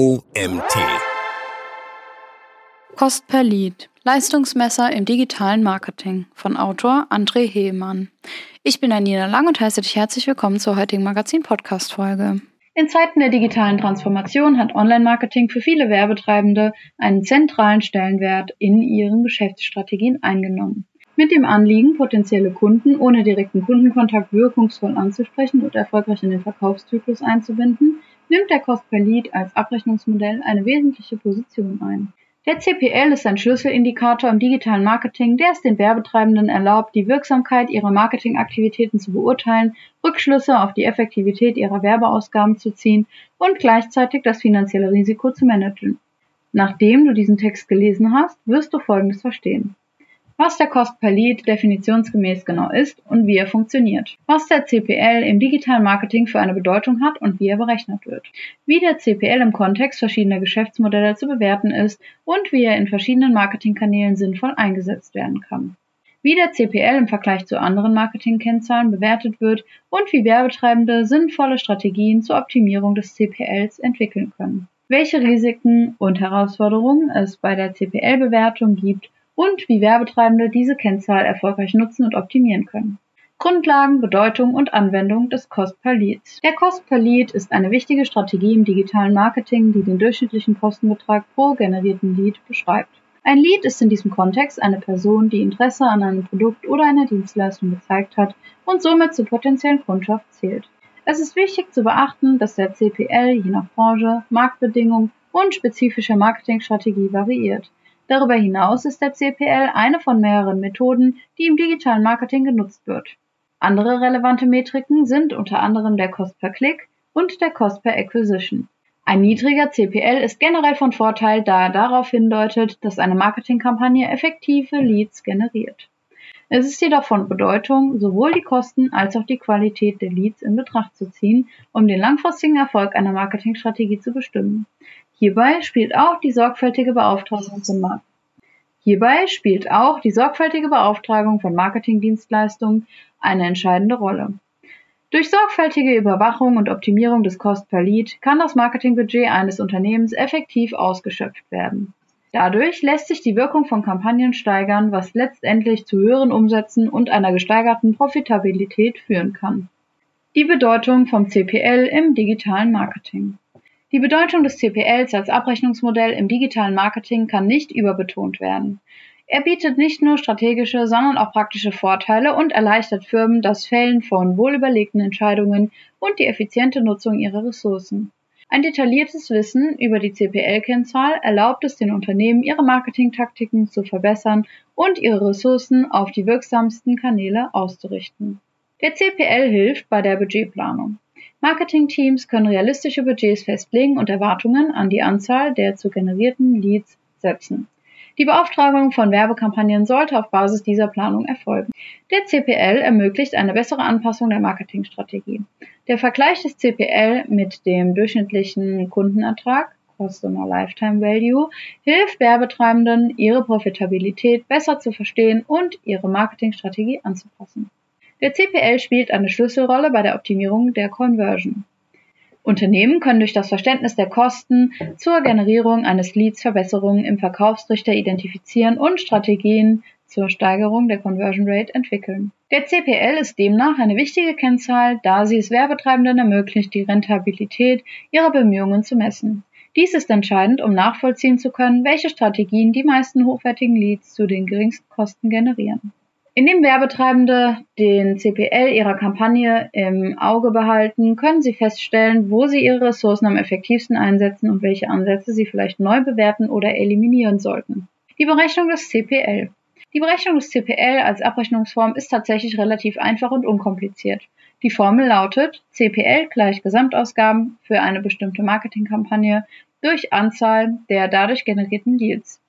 OMT. Kost per Lead. Leistungsmesser im digitalen Marketing von Autor André Hehmann. Ich bin Anina Lang und heiße dich herzlich willkommen zur heutigen Magazin-Podcast-Folge. In Zeiten der digitalen Transformation hat Online-Marketing für viele Werbetreibende einen zentralen Stellenwert in ihren Geschäftsstrategien eingenommen. Mit dem Anliegen, potenzielle Kunden ohne direkten Kundenkontakt wirkungsvoll anzusprechen und erfolgreich in den Verkaufszyklus einzubinden, nimmt der Cost per Lead als Abrechnungsmodell eine wesentliche Position ein. Der CPL ist ein Schlüsselindikator im digitalen Marketing, der es den Werbetreibenden erlaubt, die Wirksamkeit ihrer Marketingaktivitäten zu beurteilen, Rückschlüsse auf die Effektivität ihrer Werbeausgaben zu ziehen und gleichzeitig das finanzielle Risiko zu managen. Nachdem du diesen Text gelesen hast, wirst du Folgendes verstehen was der Cost per Lead definitionsgemäß genau ist und wie er funktioniert, was der CPL im digitalen Marketing für eine Bedeutung hat und wie er berechnet wird, wie der CPL im Kontext verschiedener Geschäftsmodelle zu bewerten ist und wie er in verschiedenen Marketingkanälen sinnvoll eingesetzt werden kann wie der CPL im Vergleich zu anderen Marketingkennzahlen bewertet wird und wie Werbetreibende sinnvolle Strategien zur Optimierung des CPLs entwickeln können. Welche Risiken und Herausforderungen es bei der CPL-Bewertung gibt und wie Werbetreibende diese Kennzahl erfolgreich nutzen und optimieren können. Grundlagen, Bedeutung und Anwendung des Cost per Lead. Der Cost per Lead ist eine wichtige Strategie im digitalen Marketing, die den durchschnittlichen Kostenbetrag pro generierten Lead beschreibt. Ein Lead ist in diesem Kontext eine Person, die Interesse an einem Produkt oder einer Dienstleistung gezeigt hat und somit zur potenziellen Kundschaft zählt. Es ist wichtig zu beachten, dass der CPL je nach Branche, Marktbedingung und spezifischer Marketingstrategie variiert. Darüber hinaus ist der CPL eine von mehreren Methoden, die im digitalen Marketing genutzt wird. Andere relevante Metriken sind unter anderem der Cost per Click und der Cost per Acquisition. Ein niedriger CPL ist generell von Vorteil, da er darauf hindeutet, dass eine Marketingkampagne effektive Leads generiert. Es ist jedoch von Bedeutung, sowohl die Kosten als auch die Qualität der Leads in Betracht zu ziehen, um den langfristigen Erfolg einer Marketingstrategie zu bestimmen. Hierbei spielt auch die sorgfältige Beauftragung von Markt. Hierbei spielt auch die sorgfältige Beauftragung von Marketingdienstleistungen eine entscheidende Rolle. Durch sorgfältige Überwachung und Optimierung des Cost per Lead kann das Marketingbudget eines Unternehmens effektiv ausgeschöpft werden. Dadurch lässt sich die Wirkung von Kampagnen steigern, was letztendlich zu höheren Umsätzen und einer gesteigerten Profitabilität führen kann. Die Bedeutung vom CPL im digitalen Marketing. Die Bedeutung des CPLs als Abrechnungsmodell im digitalen Marketing kann nicht überbetont werden. Er bietet nicht nur strategische, sondern auch praktische Vorteile und erleichtert Firmen das Fällen von wohlüberlegten Entscheidungen und die effiziente Nutzung ihrer Ressourcen. Ein detailliertes Wissen über die CPL-Kennzahl erlaubt es den Unternehmen, ihre Marketingtaktiken zu verbessern und ihre Ressourcen auf die wirksamsten Kanäle auszurichten. Der CPL hilft bei der Budgetplanung. Marketingteams können realistische Budgets festlegen und Erwartungen an die Anzahl der zu generierten Leads setzen. Die Beauftragung von Werbekampagnen sollte auf Basis dieser Planung erfolgen. Der CPL ermöglicht eine bessere Anpassung der Marketingstrategie. Der Vergleich des CPL mit dem durchschnittlichen Kundenertrag Customer Lifetime Value hilft Werbetreibenden, ihre Profitabilität besser zu verstehen und ihre Marketingstrategie anzupassen. Der CPL spielt eine Schlüsselrolle bei der Optimierung der Conversion. Unternehmen können durch das Verständnis der Kosten zur Generierung eines Leads Verbesserungen im Verkaufsrichter identifizieren und Strategien zur Steigerung der Conversion Rate entwickeln. Der CPL ist demnach eine wichtige Kennzahl, da sie es Werbetreibenden ermöglicht, die Rentabilität ihrer Bemühungen zu messen. Dies ist entscheidend, um nachvollziehen zu können, welche Strategien die meisten hochwertigen Leads zu den geringsten Kosten generieren. Indem Werbetreibende den CPL ihrer Kampagne im Auge behalten, können sie feststellen, wo sie ihre Ressourcen am effektivsten einsetzen und welche Ansätze sie vielleicht neu bewerten oder eliminieren sollten. Die Berechnung des CPL. Die Berechnung des CPL als Abrechnungsform ist tatsächlich relativ einfach und unkompliziert. Die Formel lautet CPL gleich Gesamtausgaben für eine bestimmte Marketingkampagne durch Anzahl der dadurch generierten Deals.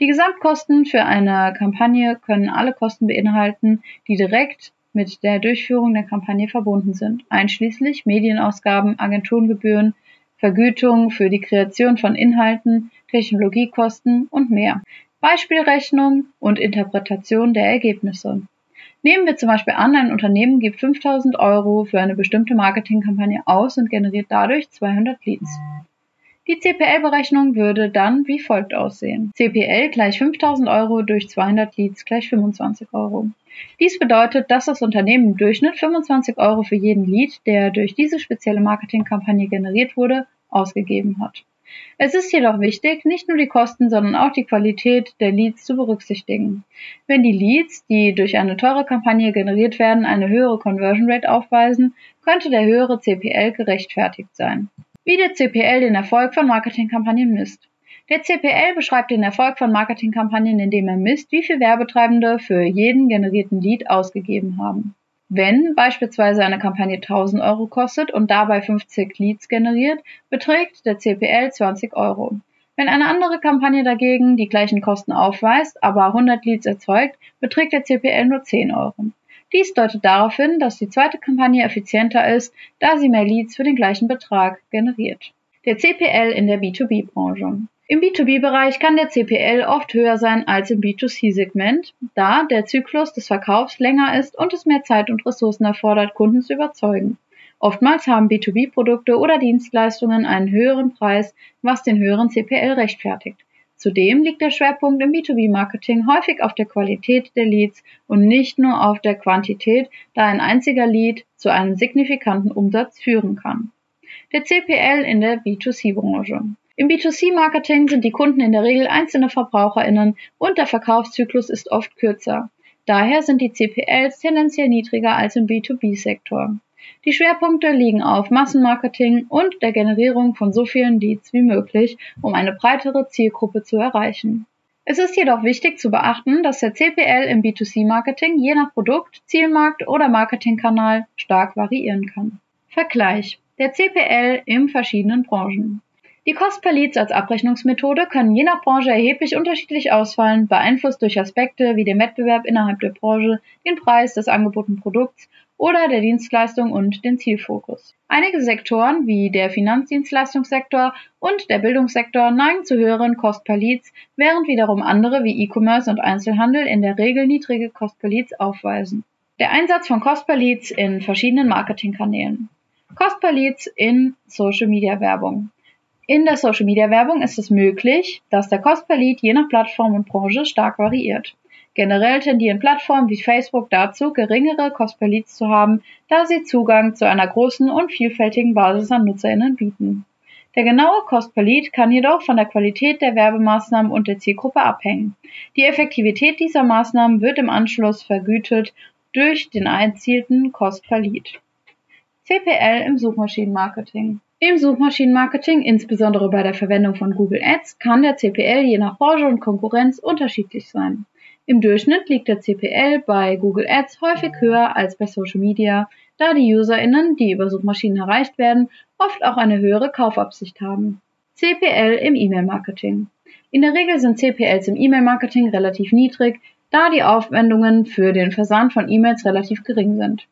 Die Gesamtkosten für eine Kampagne können alle Kosten beinhalten, die direkt mit der Durchführung der Kampagne verbunden sind, einschließlich Medienausgaben, Agenturengebühren, Vergütung für die Kreation von Inhalten, Technologiekosten und mehr. Beispielrechnung und Interpretation der Ergebnisse. Nehmen wir zum Beispiel an, ein Unternehmen gibt 5000 Euro für eine bestimmte Marketingkampagne aus und generiert dadurch 200 Leads. Die CPL-Berechnung würde dann wie folgt aussehen. CPL gleich 5000 Euro durch 200 Leads gleich 25 Euro. Dies bedeutet, dass das Unternehmen im Durchschnitt 25 Euro für jeden Lead, der durch diese spezielle Marketingkampagne generiert wurde, ausgegeben hat. Es ist jedoch wichtig, nicht nur die Kosten, sondern auch die Qualität der Leads zu berücksichtigen. Wenn die Leads, die durch eine teure Kampagne generiert werden, eine höhere Conversion Rate aufweisen, könnte der höhere CPL gerechtfertigt sein. Wie der CPL den Erfolg von Marketingkampagnen misst. Der CPL beschreibt den Erfolg von Marketingkampagnen, indem er misst, wie viel Werbetreibende für jeden generierten Lead ausgegeben haben. Wenn beispielsweise eine Kampagne 1000 Euro kostet und dabei 50 Leads generiert, beträgt der CPL 20 Euro. Wenn eine andere Kampagne dagegen die gleichen Kosten aufweist, aber 100 Leads erzeugt, beträgt der CPL nur 10 Euro. Dies deutet darauf hin, dass die zweite Kampagne effizienter ist, da sie mehr Leads für den gleichen Betrag generiert. Der CPL in der B2B-Branche. Im B2B-Bereich kann der CPL oft höher sein als im B2C-Segment, da der Zyklus des Verkaufs länger ist und es mehr Zeit und Ressourcen erfordert, Kunden zu überzeugen. Oftmals haben B2B-Produkte oder Dienstleistungen einen höheren Preis, was den höheren CPL rechtfertigt. Zudem liegt der Schwerpunkt im B2B-Marketing häufig auf der Qualität der Leads und nicht nur auf der Quantität, da ein einziger Lead zu einem signifikanten Umsatz führen kann. Der CPL in der B2C-Branche. Im B2C-Marketing sind die Kunden in der Regel einzelne VerbraucherInnen und der Verkaufszyklus ist oft kürzer. Daher sind die CPLs tendenziell niedriger als im B2B-Sektor. Die Schwerpunkte liegen auf Massenmarketing und der Generierung von so vielen Leads wie möglich, um eine breitere Zielgruppe zu erreichen. Es ist jedoch wichtig zu beachten, dass der CPL im B2C-Marketing je nach Produkt, Zielmarkt oder Marketingkanal stark variieren kann. Vergleich. Der CPL in verschiedenen Branchen. Die Cost per Leads als Abrechnungsmethode können je nach Branche erheblich unterschiedlich ausfallen, beeinflusst durch Aspekte wie den Wettbewerb innerhalb der Branche, den Preis des angebotenen Produkts oder der Dienstleistung und den Zielfokus. Einige Sektoren wie der Finanzdienstleistungssektor und der Bildungssektor neigen zu höheren Cost per Leads, während wiederum andere wie E-Commerce und Einzelhandel in der Regel niedrige Cost per Leads aufweisen. Der Einsatz von Cost per Leads in verschiedenen Marketingkanälen. Cost per Leads in Social Media Werbung. In der Social-Media-Werbung ist es möglich, dass der Cost per Lead je nach Plattform und Branche stark variiert. Generell tendieren Plattformen wie Facebook dazu, geringere Cost per Leads zu haben, da sie Zugang zu einer großen und vielfältigen Basis an NutzerInnen bieten. Der genaue Cost per Lead kann jedoch von der Qualität der Werbemaßnahmen und der Zielgruppe abhängen. Die Effektivität dieser Maßnahmen wird im Anschluss vergütet durch den erzielten Cost per Lead. CPL im Suchmaschinenmarketing. Im Suchmaschinenmarketing, insbesondere bei der Verwendung von Google Ads, kann der CPL je nach Branche und Konkurrenz unterschiedlich sein. Im Durchschnitt liegt der CPL bei Google Ads häufig höher als bei Social Media, da die UserInnen, die über Suchmaschinen erreicht werden, oft auch eine höhere Kaufabsicht haben. CPL im E-Mail-Marketing. In der Regel sind CPLs im E-Mail-Marketing relativ niedrig, da die Aufwendungen für den Versand von E-Mails relativ gering sind.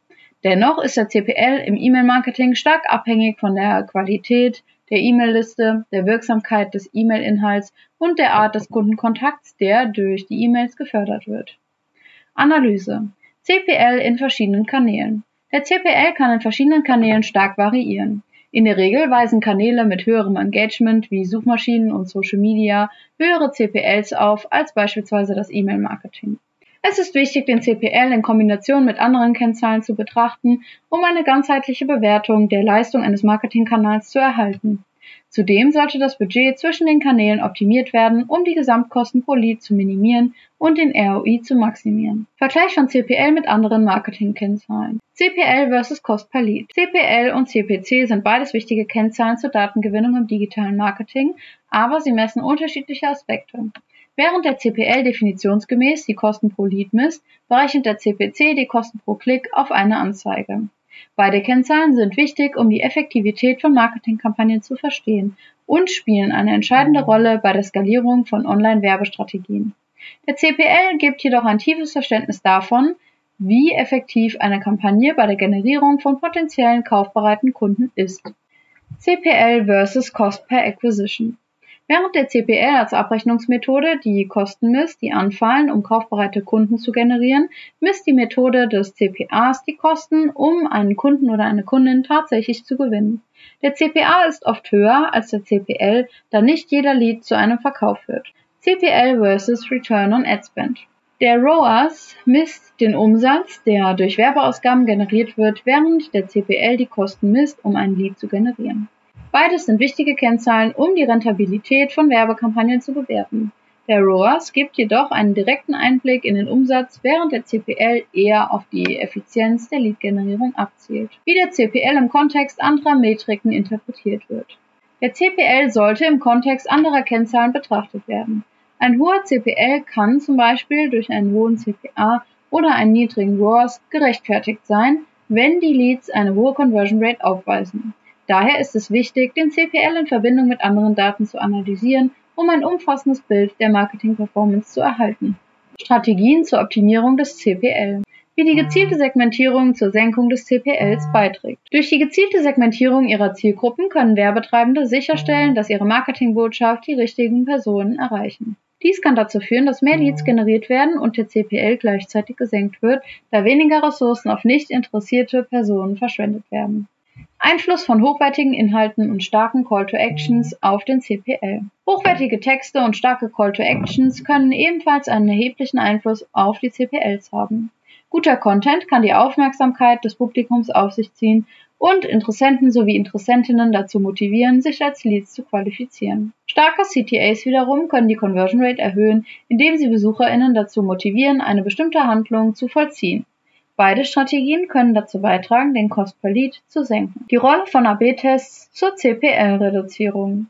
Dennoch ist der CPL im E-Mail-Marketing stark abhängig von der Qualität der E-Mail-Liste, der Wirksamkeit des E-Mail-Inhalts und der Art des Kundenkontakts, der durch die E-Mails gefördert wird. Analyse. CPL in verschiedenen Kanälen. Der CPL kann in verschiedenen Kanälen stark variieren. In der Regel weisen Kanäle mit höherem Engagement wie Suchmaschinen und Social Media höhere CPLs auf als beispielsweise das E-Mail-Marketing. Es ist wichtig, den CPL in Kombination mit anderen Kennzahlen zu betrachten, um eine ganzheitliche Bewertung der Leistung eines Marketingkanals zu erhalten. Zudem sollte das Budget zwischen den Kanälen optimiert werden, um die Gesamtkosten pro Lead zu minimieren und den ROI zu maximieren. Vergleich von CPL mit anderen Marketingkennzahlen. CPL versus Cost per Lead. CPL und CPC sind beides wichtige Kennzahlen zur Datengewinnung im digitalen Marketing, aber sie messen unterschiedliche Aspekte. Während der CPL definitionsgemäß die Kosten pro Lead misst, berechnet der CPC die Kosten pro Klick auf eine Anzeige. Beide Kennzahlen sind wichtig, um die Effektivität von Marketingkampagnen zu verstehen und spielen eine entscheidende Rolle bei der Skalierung von Online-Werbestrategien. Der CPL gibt jedoch ein tiefes Verständnis davon, wie effektiv eine Kampagne bei der Generierung von potenziellen kaufbereiten Kunden ist. CPL versus Cost per Acquisition. Während der CPL als Abrechnungsmethode die Kosten misst, die anfallen, um kaufbereite Kunden zu generieren, misst die Methode des CPAs die Kosten, um einen Kunden oder eine Kundin tatsächlich zu gewinnen. Der CPA ist oft höher als der CPL, da nicht jeder Lead zu einem Verkauf führt. CPL versus Return on Ad Spend. Der ROAS misst den Umsatz, der durch Werbeausgaben generiert wird, während der CPL die Kosten misst, um ein Lead zu generieren. Beides sind wichtige Kennzahlen, um die Rentabilität von Werbekampagnen zu bewerten. Der ROAS gibt jedoch einen direkten Einblick in den Umsatz, während der CPL eher auf die Effizienz der Lead-Generierung abzielt, wie der CPL im Kontext anderer Metriken interpretiert wird. Der CPL sollte im Kontext anderer Kennzahlen betrachtet werden. Ein hoher CPL kann zum Beispiel durch einen hohen CPA oder einen niedrigen ROAS gerechtfertigt sein, wenn die Leads eine hohe Conversion Rate aufweisen. Daher ist es wichtig, den CPL in Verbindung mit anderen Daten zu analysieren, um ein umfassendes Bild der Marketing-Performance zu erhalten. Strategien zur Optimierung des CPL wie die gezielte Segmentierung zur Senkung des CPLs beiträgt. Durch die gezielte Segmentierung ihrer Zielgruppen können Werbetreibende sicherstellen, dass ihre Marketingbotschaft die richtigen Personen erreichen. Dies kann dazu führen, dass mehr Leads generiert werden und der CPL gleichzeitig gesenkt wird, da weniger Ressourcen auf nicht interessierte Personen verschwendet werden. Einfluss von hochwertigen Inhalten und starken Call to Actions auf den CPL. Hochwertige Texte und starke Call to Actions können ebenfalls einen erheblichen Einfluss auf die CPLs haben. Guter Content kann die Aufmerksamkeit des Publikums auf sich ziehen und Interessenten sowie Interessentinnen dazu motivieren, sich als Leads zu qualifizieren. Starke CTAs wiederum können die Conversion Rate erhöhen, indem sie BesucherInnen dazu motivieren, eine bestimmte Handlung zu vollziehen. Beide Strategien können dazu beitragen, den Cost per Lead zu senken. Die Rolle von AB-Tests zur CPL-Reduzierung.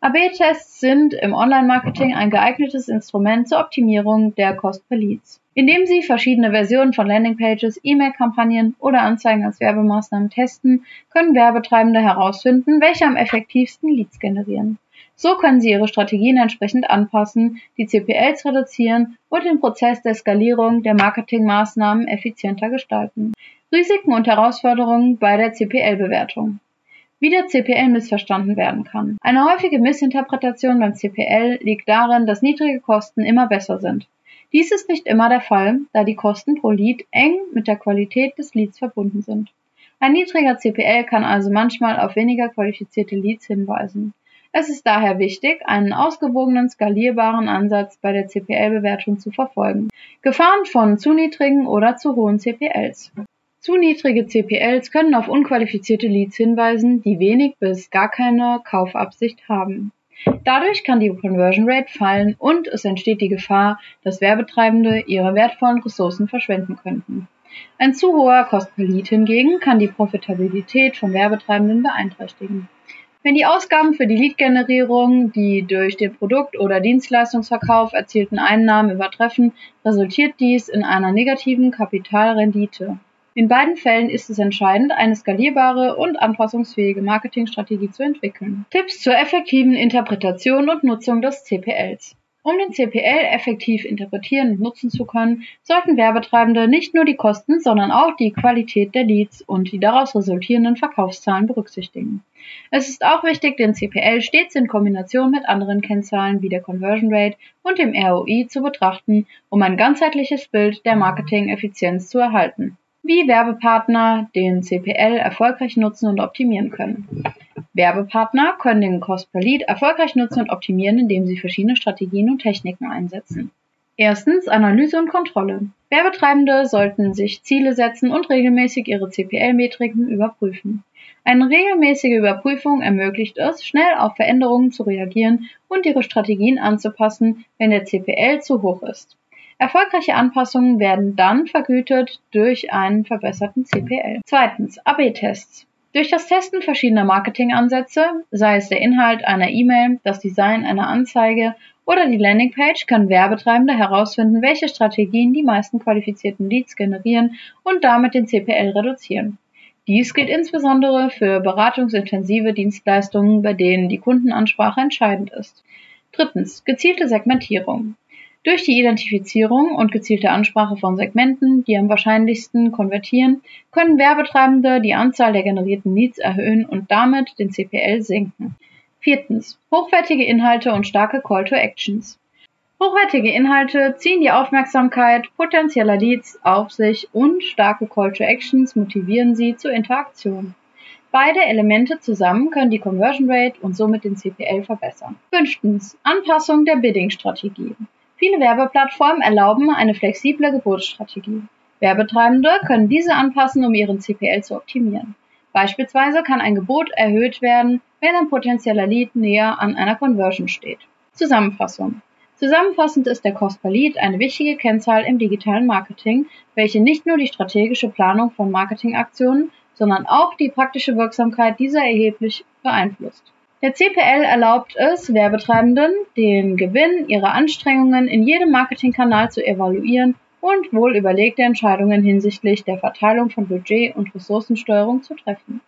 AB-Tests sind im Online-Marketing ein geeignetes Instrument zur Optimierung der Cost per Leads. Indem Sie verschiedene Versionen von Landingpages, E-Mail-Kampagnen oder Anzeigen als Werbemaßnahmen testen, können Werbetreibende herausfinden, welche am effektivsten Leads generieren. So können Sie Ihre Strategien entsprechend anpassen, die CPLs reduzieren und den Prozess der Skalierung der Marketingmaßnahmen effizienter gestalten. Risiken und Herausforderungen bei der CPL-Bewertung wie der CPL missverstanden werden kann. Eine häufige Missinterpretation beim CPL liegt darin, dass niedrige Kosten immer besser sind. Dies ist nicht immer der Fall, da die Kosten pro Lead eng mit der Qualität des Leads verbunden sind. Ein niedriger CPL kann also manchmal auf weniger qualifizierte Leads hinweisen. Es ist daher wichtig, einen ausgewogenen, skalierbaren Ansatz bei der CPL-Bewertung zu verfolgen. Gefahren von zu niedrigen oder zu hohen CPLs. Zu niedrige CPLs können auf unqualifizierte Leads hinweisen, die wenig bis gar keine Kaufabsicht haben. Dadurch kann die Conversion Rate fallen und es entsteht die Gefahr, dass Werbetreibende ihre wertvollen Ressourcen verschwenden könnten. Ein zu hoher Cost per Lead hingegen kann die Profitabilität von Werbetreibenden beeinträchtigen. Wenn die Ausgaben für die Lead-Generierung die durch den Produkt- oder Dienstleistungsverkauf erzielten Einnahmen übertreffen, resultiert dies in einer negativen Kapitalrendite. In beiden Fällen ist es entscheidend, eine skalierbare und anpassungsfähige Marketingstrategie zu entwickeln. Tipps zur effektiven Interpretation und Nutzung des CPLs. Um den CPL effektiv interpretieren und nutzen zu können, sollten Werbetreibende nicht nur die Kosten, sondern auch die Qualität der Leads und die daraus resultierenden Verkaufszahlen berücksichtigen. Es ist auch wichtig, den CPL stets in Kombination mit anderen Kennzahlen wie der Conversion Rate und dem ROI zu betrachten, um ein ganzheitliches Bild der Marketing-Effizienz zu erhalten wie Werbepartner den CPL erfolgreich nutzen und optimieren können. Werbepartner können den Cost per Lead erfolgreich nutzen und optimieren, indem sie verschiedene Strategien und Techniken einsetzen. Erstens Analyse und Kontrolle. Werbetreibende sollten sich Ziele setzen und regelmäßig ihre CPL-Metriken überprüfen. Eine regelmäßige Überprüfung ermöglicht es, schnell auf Veränderungen zu reagieren und ihre Strategien anzupassen, wenn der CPL zu hoch ist. Erfolgreiche Anpassungen werden dann vergütet durch einen verbesserten CPL. Zweitens, AB-Tests. Durch das Testen verschiedener Marketingansätze, sei es der Inhalt einer E-Mail, das Design einer Anzeige oder die Landingpage, können Werbetreibende herausfinden, welche Strategien die meisten qualifizierten Leads generieren und damit den CPL reduzieren. Dies gilt insbesondere für beratungsintensive Dienstleistungen, bei denen die Kundenansprache entscheidend ist. Drittens, gezielte Segmentierung. Durch die Identifizierung und gezielte Ansprache von Segmenten, die am wahrscheinlichsten konvertieren, können Werbetreibende die Anzahl der generierten Leads erhöhen und damit den CPL senken. Viertens. Hochwertige Inhalte und starke Call to Actions. Hochwertige Inhalte ziehen die Aufmerksamkeit potenzieller Leads auf sich und starke Call to Actions motivieren sie zur Interaktion. Beide Elemente zusammen können die Conversion Rate und somit den CPL verbessern. Fünftens. Anpassung der Bidding-Strategie. Viele Werbeplattformen erlauben eine flexible Geburtsstrategie. Werbetreibende können diese anpassen, um ihren CPL zu optimieren. Beispielsweise kann ein Gebot erhöht werden, wenn ein potenzieller Lead näher an einer Conversion steht. Zusammenfassung. Zusammenfassend ist der Cost per Lead eine wichtige Kennzahl im digitalen Marketing, welche nicht nur die strategische Planung von Marketingaktionen, sondern auch die praktische Wirksamkeit dieser erheblich beeinflusst. Der CPL erlaubt es Werbetreibenden, den Gewinn ihrer Anstrengungen in jedem Marketingkanal zu evaluieren und wohl überlegte Entscheidungen hinsichtlich der Verteilung von Budget und Ressourcensteuerung zu treffen.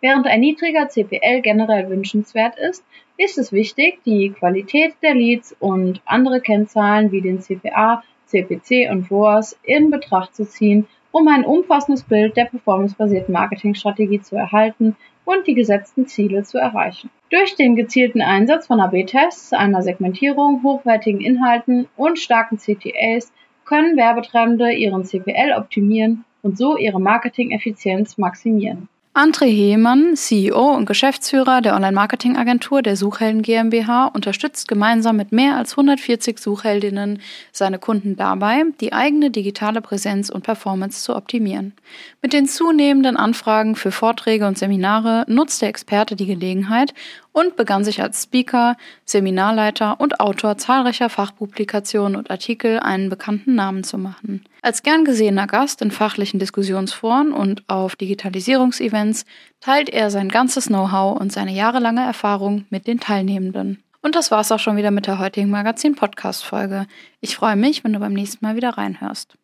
Während ein niedriger CPL generell wünschenswert ist, ist es wichtig, die Qualität der Leads und andere Kennzahlen wie den CPA, CPC und ROAS in Betracht zu ziehen, um ein umfassendes Bild der performancebasierten Marketingstrategie zu erhalten und die gesetzten Ziele zu erreichen. Durch den gezielten Einsatz von AB-Tests, einer Segmentierung, hochwertigen Inhalten und starken CTAs können Werbetreibende ihren CPL optimieren und so ihre Marketing-Effizienz maximieren. André Heemann, CEO und Geschäftsführer der Online-Marketing-Agentur der Suchhelden GmbH, unterstützt gemeinsam mit mehr als 140 Suchheldinnen seine Kunden dabei, die eigene digitale Präsenz und Performance zu optimieren. Mit den zunehmenden Anfragen für Vorträge und Seminare nutzt der Experte die Gelegenheit und begann sich als Speaker, Seminarleiter und Autor zahlreicher Fachpublikationen und Artikel einen bekannten Namen zu machen. Als gern gesehener Gast in fachlichen Diskussionsforen und auf Digitalisierungsevents teilt er sein ganzes Know-how und seine jahrelange Erfahrung mit den Teilnehmenden. Und das war's auch schon wieder mit der heutigen Magazin-Podcast-Folge. Ich freue mich, wenn du beim nächsten Mal wieder reinhörst.